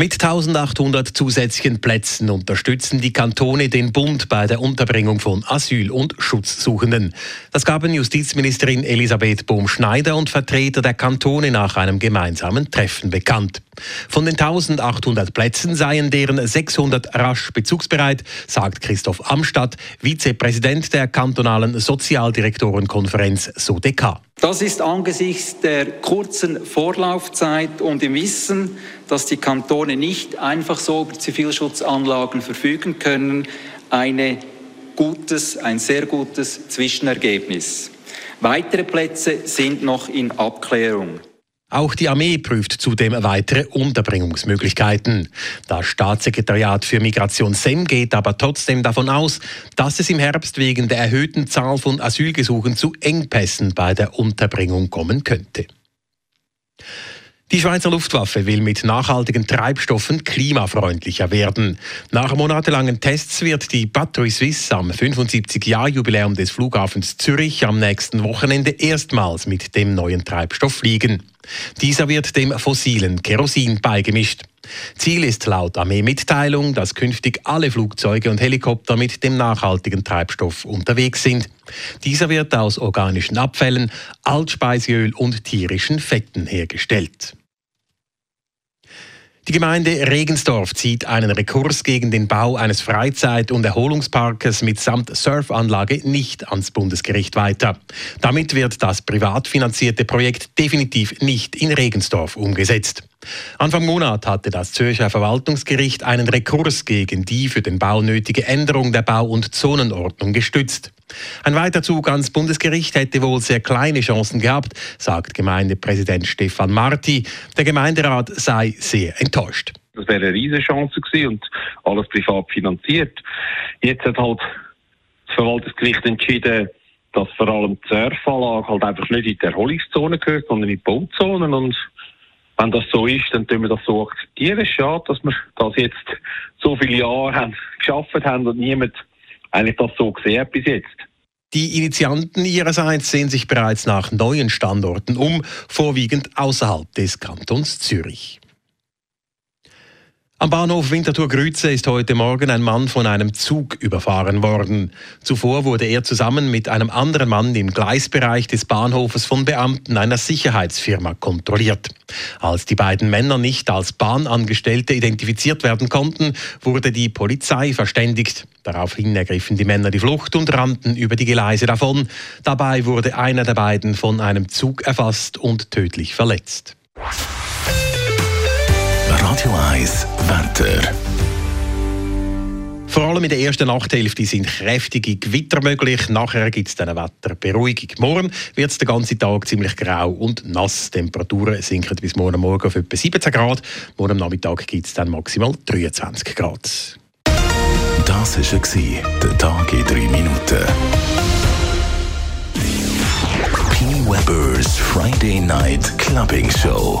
Mit 1800 zusätzlichen Plätzen unterstützen die Kantone den Bund bei der Unterbringung von Asyl- und Schutzsuchenden. Das gaben Justizministerin Elisabeth Bohm-Schneider und Vertreter der Kantone nach einem gemeinsamen Treffen bekannt. Von den 1800 Plätzen seien deren 600 rasch bezugsbereit, sagt Christoph Amstadt, Vizepräsident der kantonalen Sozialdirektorenkonferenz SODK. Das ist angesichts der kurzen Vorlaufzeit und im Wissen, dass die Kantone nicht einfach so über Zivilschutzanlagen verfügen können, eine gutes, ein sehr gutes Zwischenergebnis. Weitere Plätze sind noch in Abklärung. Auch die Armee prüft zudem weitere Unterbringungsmöglichkeiten. Das Staatssekretariat für Migration SEM geht aber trotzdem davon aus, dass es im Herbst wegen der erhöhten Zahl von Asylgesuchen zu Engpässen bei der Unterbringung kommen könnte. Die Schweizer Luftwaffe will mit nachhaltigen Treibstoffen klimafreundlicher werden. Nach monatelangen Tests wird die Batterie Suisse am 75-Jahr-Jubiläum des Flughafens Zürich am nächsten Wochenende erstmals mit dem neuen Treibstoff fliegen. Dieser wird dem fossilen Kerosin beigemischt. Ziel ist laut Armee-Mitteilung, dass künftig alle Flugzeuge und Helikopter mit dem nachhaltigen Treibstoff unterwegs sind. Dieser wird aus organischen Abfällen, Altspeiseöl und tierischen Fetten hergestellt. Die Gemeinde Regensdorf zieht einen Rekurs gegen den Bau eines Freizeit- und Erholungsparkes mitsamt Surfanlage nicht ans Bundesgericht weiter. Damit wird das privat finanzierte Projekt definitiv nicht in Regensdorf umgesetzt. Anfang Monat hatte das Zürcher Verwaltungsgericht einen Rekurs gegen die für den Bau nötige Änderung der Bau- und Zonenordnung gestützt. Ein Weiterzug ans Bundesgericht hätte wohl sehr kleine Chancen gehabt, sagt Gemeindepräsident Stefan Marti. Der Gemeinderat sei sehr enttäuscht. Das wäre eine riesige Chance gewesen und alles privat finanziert. Jetzt hat halt das Verwaltungsgericht entschieden, dass vor allem die Surfanlage halt einfach nicht in die Erholungszone gehört, sondern in die Bauzonen und wenn das so ist, dann tun wir das so akzeptieren. Schade, dass wir das jetzt so viele Jahre haben, geschafft haben und niemand eigentlich das so gesehen bis jetzt. Die Initianten ihrerseits sehen sich bereits nach neuen Standorten um, vorwiegend außerhalb des Kantons Zürich. Am Bahnhof Winterthur-Grütze ist heute Morgen ein Mann von einem Zug überfahren worden. Zuvor wurde er zusammen mit einem anderen Mann im Gleisbereich des Bahnhofes von Beamten einer Sicherheitsfirma kontrolliert. Als die beiden Männer nicht als Bahnangestellte identifiziert werden konnten, wurde die Polizei verständigt. Daraufhin ergriffen die Männer die Flucht und rannten über die Gleise davon. Dabei wurde einer der beiden von einem Zug erfasst und tödlich verletzt. Radio 1 Wetter. Vor allem in der ersten Nachthälfte sind kräftige Gewitter möglich. Nachher gibt es dann Wetterberuhigung. Morgen wird es den ganzen Tag ziemlich grau und nass. Die Temperaturen sinken bis morgen Morgen auf etwa 17 Grad. Morgen Nachmittag gibt es dann maximal 23 Grad. Das war der Tag in 3 Minuten. P. Weber's Friday Night Clubbing Show.